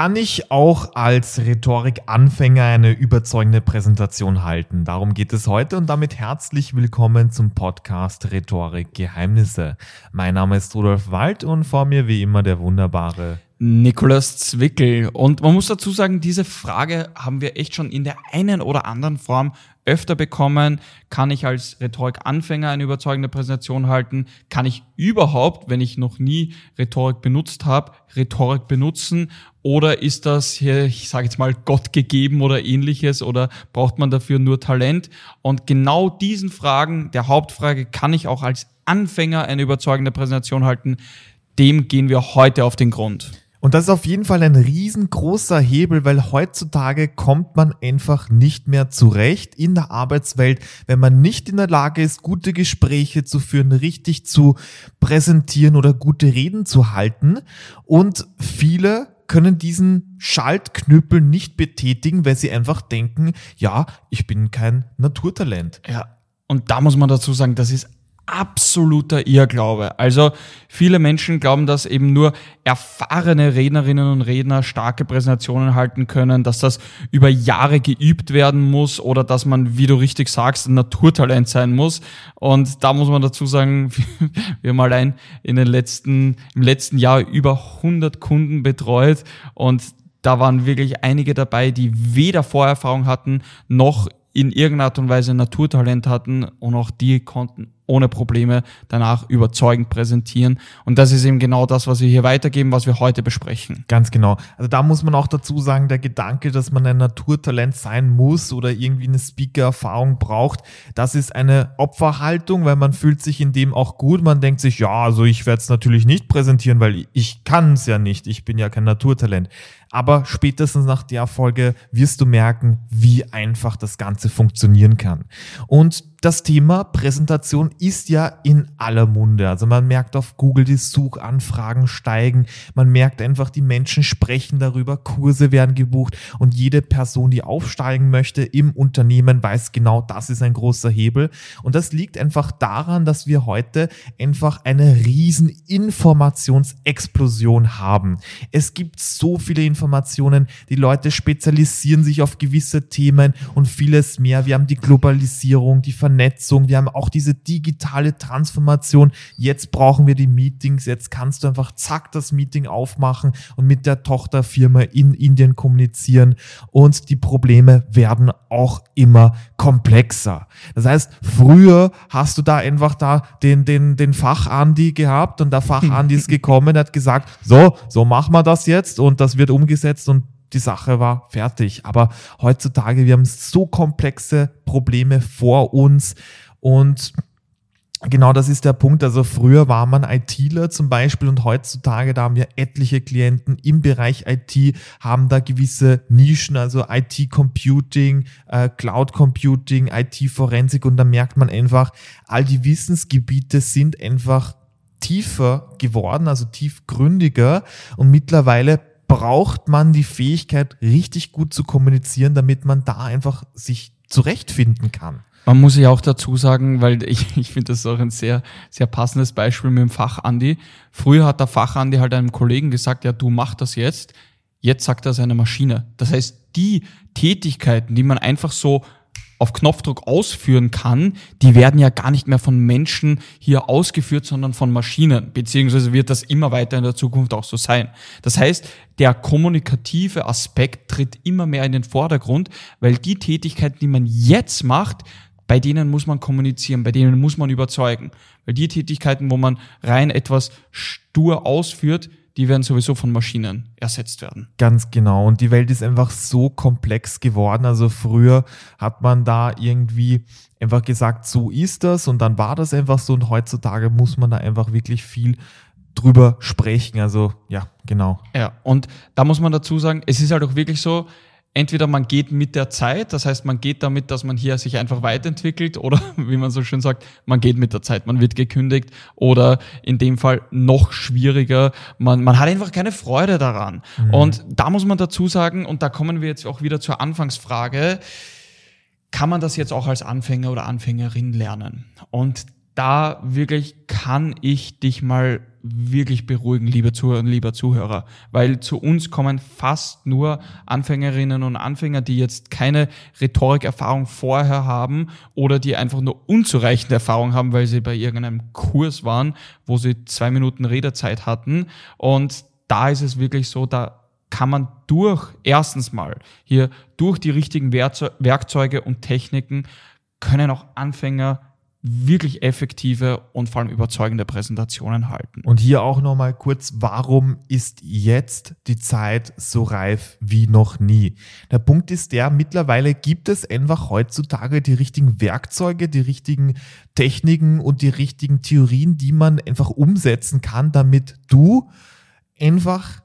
Kann ich auch als Rhetorik-Anfänger eine überzeugende Präsentation halten? Darum geht es heute und damit herzlich willkommen zum Podcast Rhetorik Geheimnisse. Mein Name ist Rudolf Wald und vor mir wie immer der wunderbare Nikolaus Zwickel. Und man muss dazu sagen, diese Frage haben wir echt schon in der einen oder anderen Form öfter bekommen. Kann ich als Rhetorik-Anfänger eine überzeugende Präsentation halten? Kann ich überhaupt, wenn ich noch nie Rhetorik benutzt habe, Rhetorik benutzen? Oder ist das hier, ich sage jetzt mal, Gott gegeben oder ähnliches? Oder braucht man dafür nur Talent? Und genau diesen Fragen, der Hauptfrage, kann ich auch als Anfänger eine überzeugende Präsentation halten? Dem gehen wir heute auf den Grund. Und das ist auf jeden Fall ein riesengroßer Hebel, weil heutzutage kommt man einfach nicht mehr zurecht in der Arbeitswelt, wenn man nicht in der Lage ist, gute Gespräche zu führen, richtig zu präsentieren oder gute Reden zu halten. Und viele können diesen Schaltknüppel nicht betätigen, weil sie einfach denken, ja, ich bin kein Naturtalent. Ja. Und da muss man dazu sagen, das ist absoluter Irrglaube. Also viele Menschen glauben, dass eben nur erfahrene Rednerinnen und Redner starke Präsentationen halten können, dass das über Jahre geübt werden muss oder dass man, wie du richtig sagst, ein Naturtalent sein muss. Und da muss man dazu sagen, wir haben allein in den letzten, im letzten Jahr über 100 Kunden betreut und da waren wirklich einige dabei, die weder Vorerfahrung hatten, noch in irgendeiner Art und Weise Naturtalent hatten und auch die konnten ohne Probleme danach überzeugend präsentieren. Und das ist eben genau das, was wir hier weitergeben, was wir heute besprechen. Ganz genau. Also da muss man auch dazu sagen, der Gedanke, dass man ein Naturtalent sein muss oder irgendwie eine Speaker-Erfahrung braucht, das ist eine Opferhaltung, weil man fühlt sich in dem auch gut. Man denkt sich, ja, also ich werde es natürlich nicht präsentieren, weil ich kann es ja nicht. Ich bin ja kein Naturtalent. Aber spätestens nach der Folge wirst du merken, wie einfach das Ganze funktionieren kann. Und das Thema Präsentation ist ja in aller Munde. Also man merkt auf Google, die Suchanfragen steigen. Man merkt einfach, die Menschen sprechen darüber, Kurse werden gebucht und jede Person, die aufsteigen möchte im Unternehmen, weiß genau, das ist ein großer Hebel. Und das liegt einfach daran, dass wir heute einfach eine riesen Informationsexplosion haben. Es gibt so viele Informationen, die Leute spezialisieren sich auf gewisse Themen und vieles mehr. Wir haben die Globalisierung, die Ver Vernetzung, wir haben auch diese digitale Transformation. Jetzt brauchen wir die Meetings, jetzt kannst du einfach zack das Meeting aufmachen und mit der Tochterfirma in Indien kommunizieren und die Probleme werden auch immer komplexer. Das heißt, früher hast du da einfach da den, den, den Fachandi gehabt und der Fachandi ist gekommen, hat gesagt, so, so machen wir das jetzt und das wird umgesetzt und die Sache war fertig. Aber heutzutage, wir haben so komplexe Probleme vor uns und Genau, das ist der Punkt. Also früher war man ITler zum Beispiel und heutzutage, da haben wir etliche Klienten im Bereich IT, haben da gewisse Nischen, also IT-Computing, äh, Cloud-Computing, IT-Forensik und da merkt man einfach, all die Wissensgebiete sind einfach tiefer geworden, also tiefgründiger und mittlerweile braucht man die Fähigkeit, richtig gut zu kommunizieren, damit man da einfach sich zurechtfinden kann. Man muss ja auch dazu sagen, weil ich, ich finde das auch ein sehr, sehr passendes Beispiel mit dem Fachandi. Früher hat der Fachandi halt einem Kollegen gesagt, ja, du mach das jetzt. Jetzt sagt er seine Maschine. Das heißt, die Tätigkeiten, die man einfach so auf Knopfdruck ausführen kann, die werden ja gar nicht mehr von Menschen hier ausgeführt, sondern von Maschinen, beziehungsweise wird das immer weiter in der Zukunft auch so sein. Das heißt, der kommunikative Aspekt tritt immer mehr in den Vordergrund, weil die Tätigkeiten, die man jetzt macht, bei denen muss man kommunizieren, bei denen muss man überzeugen. Weil die Tätigkeiten, wo man rein etwas stur ausführt, die werden sowieso von Maschinen ersetzt werden. Ganz genau. Und die Welt ist einfach so komplex geworden. Also früher hat man da irgendwie einfach gesagt, so ist das und dann war das einfach so und heutzutage muss man da einfach wirklich viel drüber sprechen. Also ja, genau. Ja, und da muss man dazu sagen, es ist halt auch wirklich so, entweder man geht mit der Zeit, das heißt, man geht damit, dass man hier sich einfach weiterentwickelt oder wie man so schön sagt, man geht mit der Zeit, man wird gekündigt oder in dem Fall noch schwieriger, man, man hat einfach keine Freude daran. Mhm. Und da muss man dazu sagen, und da kommen wir jetzt auch wieder zur Anfangsfrage, kann man das jetzt auch als Anfänger oder Anfängerin lernen? Und da wirklich kann ich dich mal wirklich beruhigen, liebe Zuhörer und lieber Zuhörer, weil zu uns kommen fast nur Anfängerinnen und Anfänger, die jetzt keine Rhetorikerfahrung vorher haben oder die einfach nur unzureichende Erfahrung haben, weil sie bei irgendeinem Kurs waren, wo sie zwei Minuten Redezeit hatten. Und da ist es wirklich so, da kann man durch, erstens mal, hier durch die richtigen Werkzeuge und Techniken können auch Anfänger wirklich effektive und vor allem überzeugende Präsentationen halten. Und hier auch nochmal kurz, warum ist jetzt die Zeit so reif wie noch nie? Der Punkt ist der, mittlerweile gibt es einfach heutzutage die richtigen Werkzeuge, die richtigen Techniken und die richtigen Theorien, die man einfach umsetzen kann, damit du einfach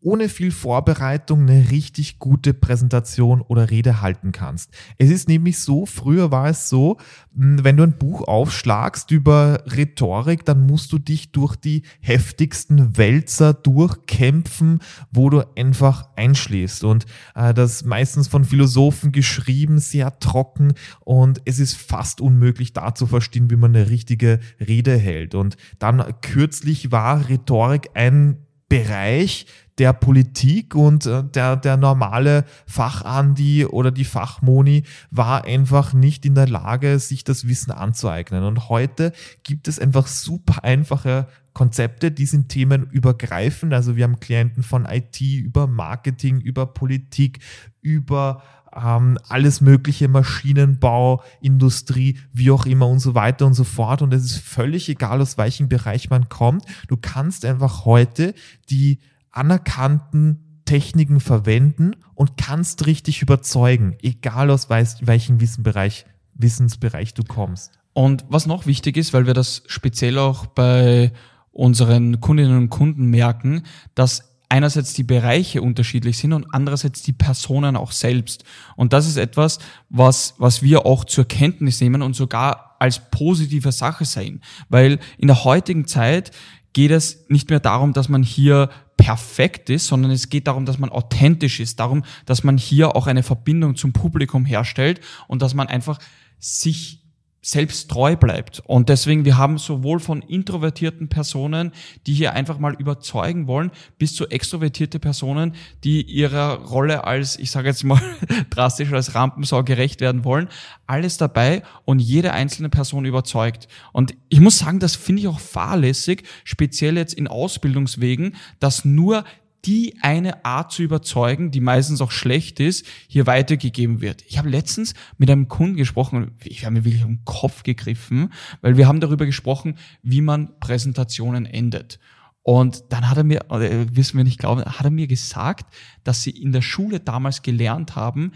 ohne viel Vorbereitung eine richtig gute Präsentation oder Rede halten kannst. Es ist nämlich so, früher war es so, hm, wenn du ein Buch aufschlagst über Rhetorik, dann musst du dich durch die heftigsten Wälzer durchkämpfen, wo du einfach einschläfst. Und äh, das meistens von Philosophen geschrieben, sehr trocken und es ist fast unmöglich da zu verstehen, wie man eine richtige Rede hält. Und dann kürzlich war Rhetorik ein Bereich, der Politik und äh, der, der normale Fachandi oder die Fachmoni war einfach nicht in der Lage, sich das Wissen anzueignen. Und heute gibt es einfach super einfache Konzepte, die sind themenübergreifend. Also wir haben Klienten von IT über Marketing, über Politik, über ähm, alles mögliche Maschinenbau, Industrie, wie auch immer und so weiter und so fort. Und es ist völlig egal, aus welchem Bereich man kommt. Du kannst einfach heute die anerkannten Techniken verwenden und kannst richtig überzeugen, egal aus welchem Wissensbereich, Wissensbereich du kommst. Und was noch wichtig ist, weil wir das speziell auch bei unseren Kundinnen und Kunden merken, dass einerseits die Bereiche unterschiedlich sind und andererseits die Personen auch selbst. Und das ist etwas, was, was wir auch zur Kenntnis nehmen und sogar als positive Sache sehen. Weil in der heutigen Zeit geht es nicht mehr darum, dass man hier perfekt ist, sondern es geht darum, dass man authentisch ist, darum, dass man hier auch eine Verbindung zum Publikum herstellt und dass man einfach sich selbst treu bleibt. Und deswegen, wir haben sowohl von introvertierten Personen, die hier einfach mal überzeugen wollen, bis zu extrovertierte Personen, die ihrer Rolle als, ich sage jetzt mal drastisch, als Rampensau gerecht werden wollen. Alles dabei und jede einzelne Person überzeugt. Und ich muss sagen, das finde ich auch fahrlässig, speziell jetzt in Ausbildungswegen, dass nur die eine Art zu überzeugen, die meistens auch schlecht ist, hier weitergegeben wird. Ich habe letztens mit einem Kunden gesprochen, ich habe mir wirklich um den Kopf gegriffen, weil wir haben darüber gesprochen, wie man Präsentationen endet. Und dann hat er mir, oder wissen wir nicht glauben, hat er mir gesagt, dass sie in der Schule damals gelernt haben,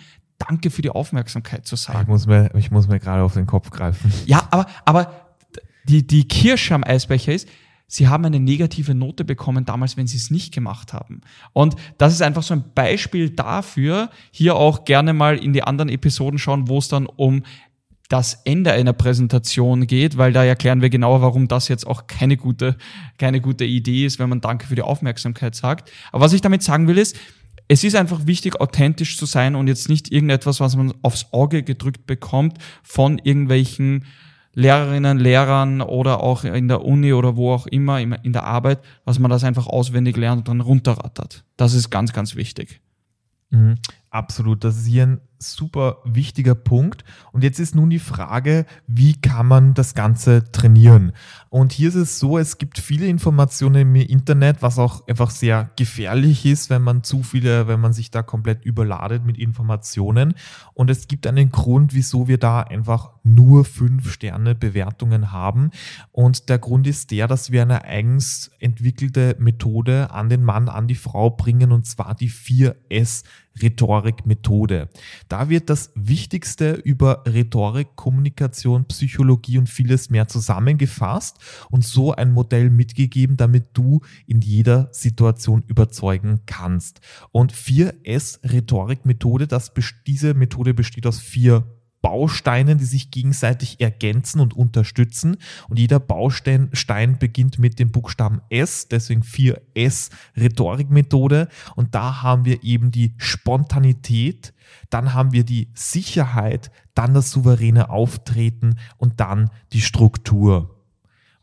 Danke für die Aufmerksamkeit zu sagen. Ich muss mir, ich muss mir gerade auf den Kopf greifen. Ja, aber, aber die, die Kirsche am Eisbecher ist, sie haben eine negative Note bekommen damals, wenn sie es nicht gemacht haben. Und das ist einfach so ein Beispiel dafür, hier auch gerne mal in die anderen Episoden schauen, wo es dann um das Ende einer Präsentation geht, weil da erklären wir genauer, warum das jetzt auch keine gute, keine gute Idee ist, wenn man Danke für die Aufmerksamkeit sagt. Aber was ich damit sagen will, ist, es ist einfach wichtig, authentisch zu sein und jetzt nicht irgendetwas, was man aufs Auge gedrückt bekommt von irgendwelchen Lehrerinnen, Lehrern oder auch in der Uni oder wo auch immer in der Arbeit, dass man das einfach auswendig lernt und dann runterrattert. Das ist ganz, ganz wichtig. Mhm, absolut. Das ist hier ein super wichtiger Punkt. Und jetzt ist nun die Frage, wie kann man das Ganze trainieren? Und hier ist es so, es gibt viele Informationen im Internet, was auch einfach sehr gefährlich ist, wenn man zu viele, wenn man sich da komplett überladet mit Informationen. Und es gibt einen Grund, wieso wir da einfach nur fünf Sterne Bewertungen haben. Und der Grund ist der, dass wir eine eigens entwickelte Methode an den Mann, an die Frau bringen, und zwar die 4S Rhetorik-Methode. Da wird das Wichtigste über Rhetorik, Kommunikation, Psychologie und vieles mehr zusammengefasst und so ein Modell mitgegeben, damit du in jeder Situation überzeugen kannst. Und 4S Rhetorik-Methode, diese Methode besteht aus vier Bausteinen, die sich gegenseitig ergänzen und unterstützen. Und jeder Baustein Stein beginnt mit dem Buchstaben S, deswegen 4S Rhetorikmethode. Und da haben wir eben die Spontanität, dann haben wir die Sicherheit, dann das souveräne Auftreten und dann die Struktur.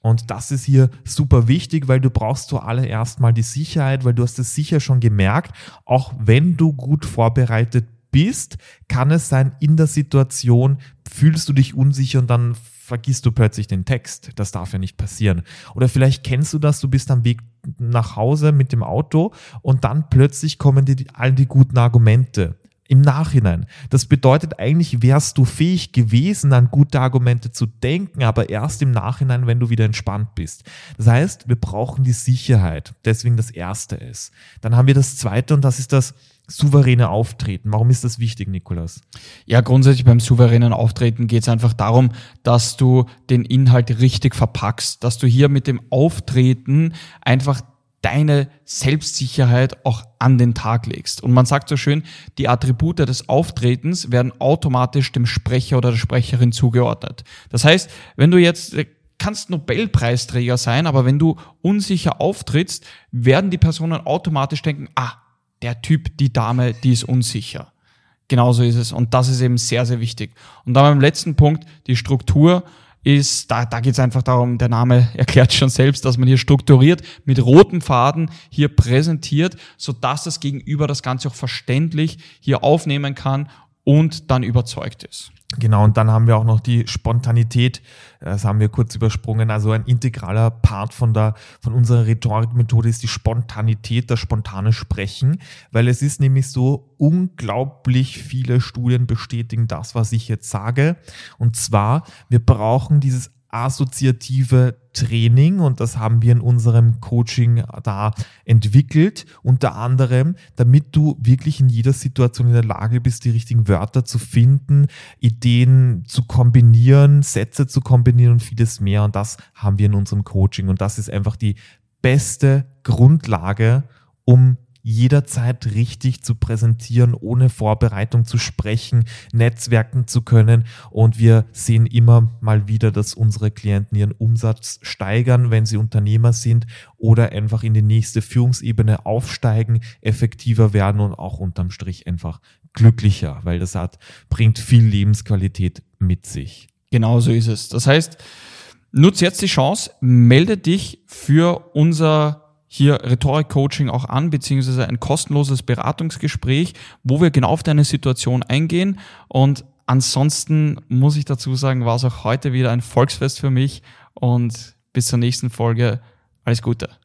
Und das ist hier super wichtig, weil du brauchst zuallererst mal die Sicherheit, weil du hast es sicher schon gemerkt, auch wenn du gut vorbereitet bist, kann es sein, in der Situation fühlst du dich unsicher und dann vergisst du plötzlich den Text. Das darf ja nicht passieren. Oder vielleicht kennst du das, du bist am Weg nach Hause mit dem Auto und dann plötzlich kommen dir all die guten Argumente im Nachhinein. Das bedeutet eigentlich, wärst du fähig gewesen, an gute Argumente zu denken, aber erst im Nachhinein, wenn du wieder entspannt bist. Das heißt, wir brauchen die Sicherheit. Deswegen das Erste ist. Dann haben wir das Zweite und das ist das souveräne Auftreten. Warum ist das wichtig, Nikolas? Ja, grundsätzlich beim souveränen Auftreten geht es einfach darum, dass du den Inhalt richtig verpackst, dass du hier mit dem Auftreten einfach deine Selbstsicherheit auch an den Tag legst. Und man sagt so schön, die Attribute des Auftretens werden automatisch dem Sprecher oder der Sprecherin zugeordnet. Das heißt, wenn du jetzt kannst Nobelpreisträger sein, aber wenn du unsicher auftrittst, werden die Personen automatisch denken, ah, der Typ, die Dame, die ist unsicher. Genauso ist es. Und das ist eben sehr, sehr wichtig. Und dann beim letzten Punkt, die Struktur ist, da, da geht es einfach darum, der Name erklärt schon selbst, dass man hier strukturiert mit roten Faden hier präsentiert, so dass das Gegenüber das Ganze auch verständlich hier aufnehmen kann und dann überzeugt ist. Genau, und dann haben wir auch noch die Spontanität, das haben wir kurz übersprungen. Also ein integraler Part von, der, von unserer Rhetorikmethode ist die Spontanität, das spontane Sprechen, weil es ist nämlich so, unglaublich viele Studien bestätigen das, was ich jetzt sage. Und zwar, wir brauchen dieses assoziative Training und das haben wir in unserem Coaching da entwickelt, unter anderem, damit du wirklich in jeder Situation in der Lage bist, die richtigen Wörter zu finden, Ideen zu kombinieren, Sätze zu kombinieren und vieles mehr. Und das haben wir in unserem Coaching. Und das ist einfach die beste Grundlage, um jederzeit richtig zu präsentieren, ohne Vorbereitung zu sprechen, netzwerken zu können. Und wir sehen immer mal wieder, dass unsere Klienten ihren Umsatz steigern, wenn sie Unternehmer sind oder einfach in die nächste Führungsebene aufsteigen, effektiver werden und auch unterm Strich einfach glücklicher, weil das hat, bringt viel Lebensqualität mit sich. Genau so ist es. Das heißt, nutze jetzt die Chance, melde dich für unser hier Rhetorik-Coaching auch an, beziehungsweise ein kostenloses Beratungsgespräch, wo wir genau auf deine Situation eingehen. Und ansonsten muss ich dazu sagen, war es auch heute wieder ein Volksfest für mich und bis zur nächsten Folge. Alles Gute.